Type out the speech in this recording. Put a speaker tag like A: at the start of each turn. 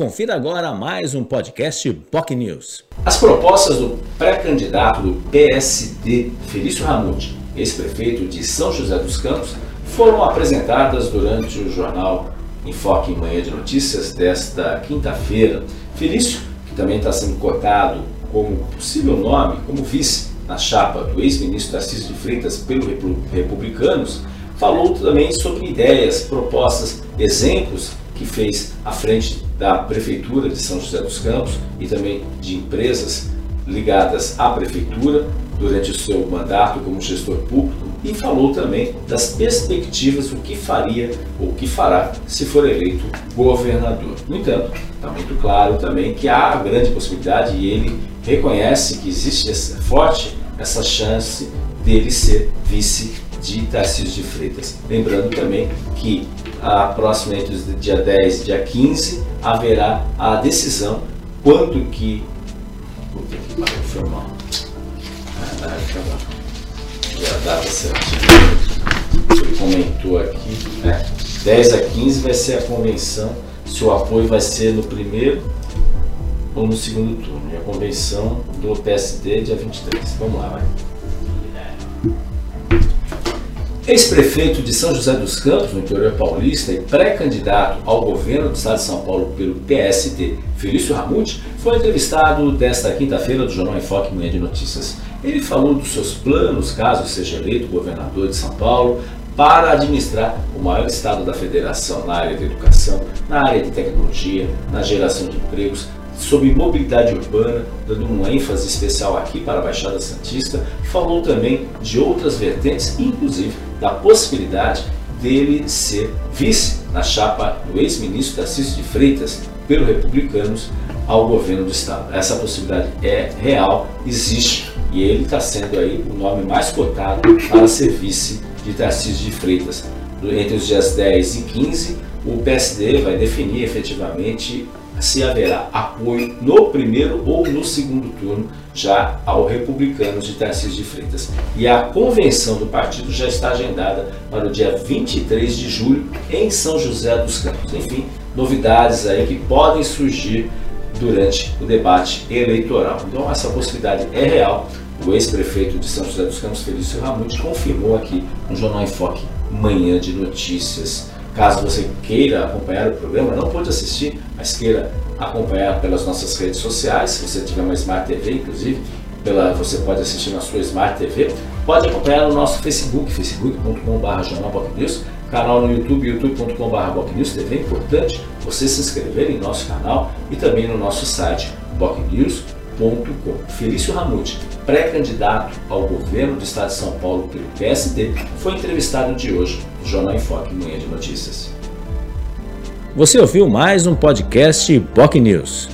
A: Confira agora mais um podcast POC News.
B: As propostas do pré-candidato do PSD, Felício Ramute, ex-prefeito de São José dos Campos, foram apresentadas durante o jornal Enfoque em Manhã de Notícias desta quinta-feira. Felício, que também está sendo cotado como possível nome, como vice na chapa do ex-ministro Tarcísio de Freitas pelo Republicanos, falou também sobre ideias, propostas, exemplos que fez à frente da Prefeitura de São José dos Campos e também de empresas ligadas à Prefeitura durante o seu mandato como gestor público e falou também das perspectivas, o que faria ou o que fará se for eleito governador. No entanto, está muito claro também que há grande possibilidade e ele reconhece que existe essa, forte essa chance dele ser vice de Tarcísio de Freitas. Lembrando também que a próxima entre dia 10 e dia 15 haverá a decisão quando que. Puta que pariu, foi mal. Ah, a data certinha. Ele comentou aqui. É, 10 a 15 vai ser a convenção. Se o apoio vai ser no primeiro ou no segundo turno. E a convenção do PSD dia 23. Vamos lá, vai. Ex-prefeito de São José dos Campos, no interior paulista, e pré-candidato ao governo do estado de São Paulo pelo PSD, Felício Ramute, foi entrevistado desta quinta-feira do Jornal Enfoque Manhã de Notícias. Ele falou dos seus planos, caso seja eleito governador de São Paulo, para administrar o maior estado da federação na área de educação, na área de tecnologia, na geração de empregos, sobre mobilidade urbana, dando uma ênfase especial aqui para a Baixada Santista, falou também de outras vertentes, inclusive da possibilidade dele ser vice na chapa do ex-ministro Tarcísio de Freitas pelo Republicanos ao governo do Estado. Essa possibilidade é real, existe e ele está sendo aí o nome mais cotado para ser vice de Tarcísio de Freitas. Entre os dias 10 e 15, o PSD vai definir efetivamente se haverá apoio no primeiro ou no segundo turno já ao Republicanos de Tarcísio de Freitas. E a convenção do partido já está agendada para o dia 23 de julho em São José dos Campos. Enfim, novidades aí que podem surgir durante o debate eleitoral. Então essa possibilidade é real. O ex-prefeito de São José dos Campos, Felício Ramute, confirmou aqui no Jornal Enfoque Manhã de Notícias. Caso você queira acompanhar o programa, não pode assistir, mas queira acompanhar pelas nossas redes sociais, se você tiver uma Smart TV, inclusive, pela, você pode assistir na sua Smart TV. Pode acompanhar no nosso Facebook, facebook.com.br jornalbocnews, canal no YouTube, youtube.com.br bocnews TV. É importante você se inscrever em nosso canal e também no nosso site bocnews.com Felício Ramute, pré-candidato ao governo do estado de São Paulo pelo PSD, foi entrevistado de hoje Jornal Enfoque Manhã de Notícias.
A: Você ouviu mais um podcast POC News.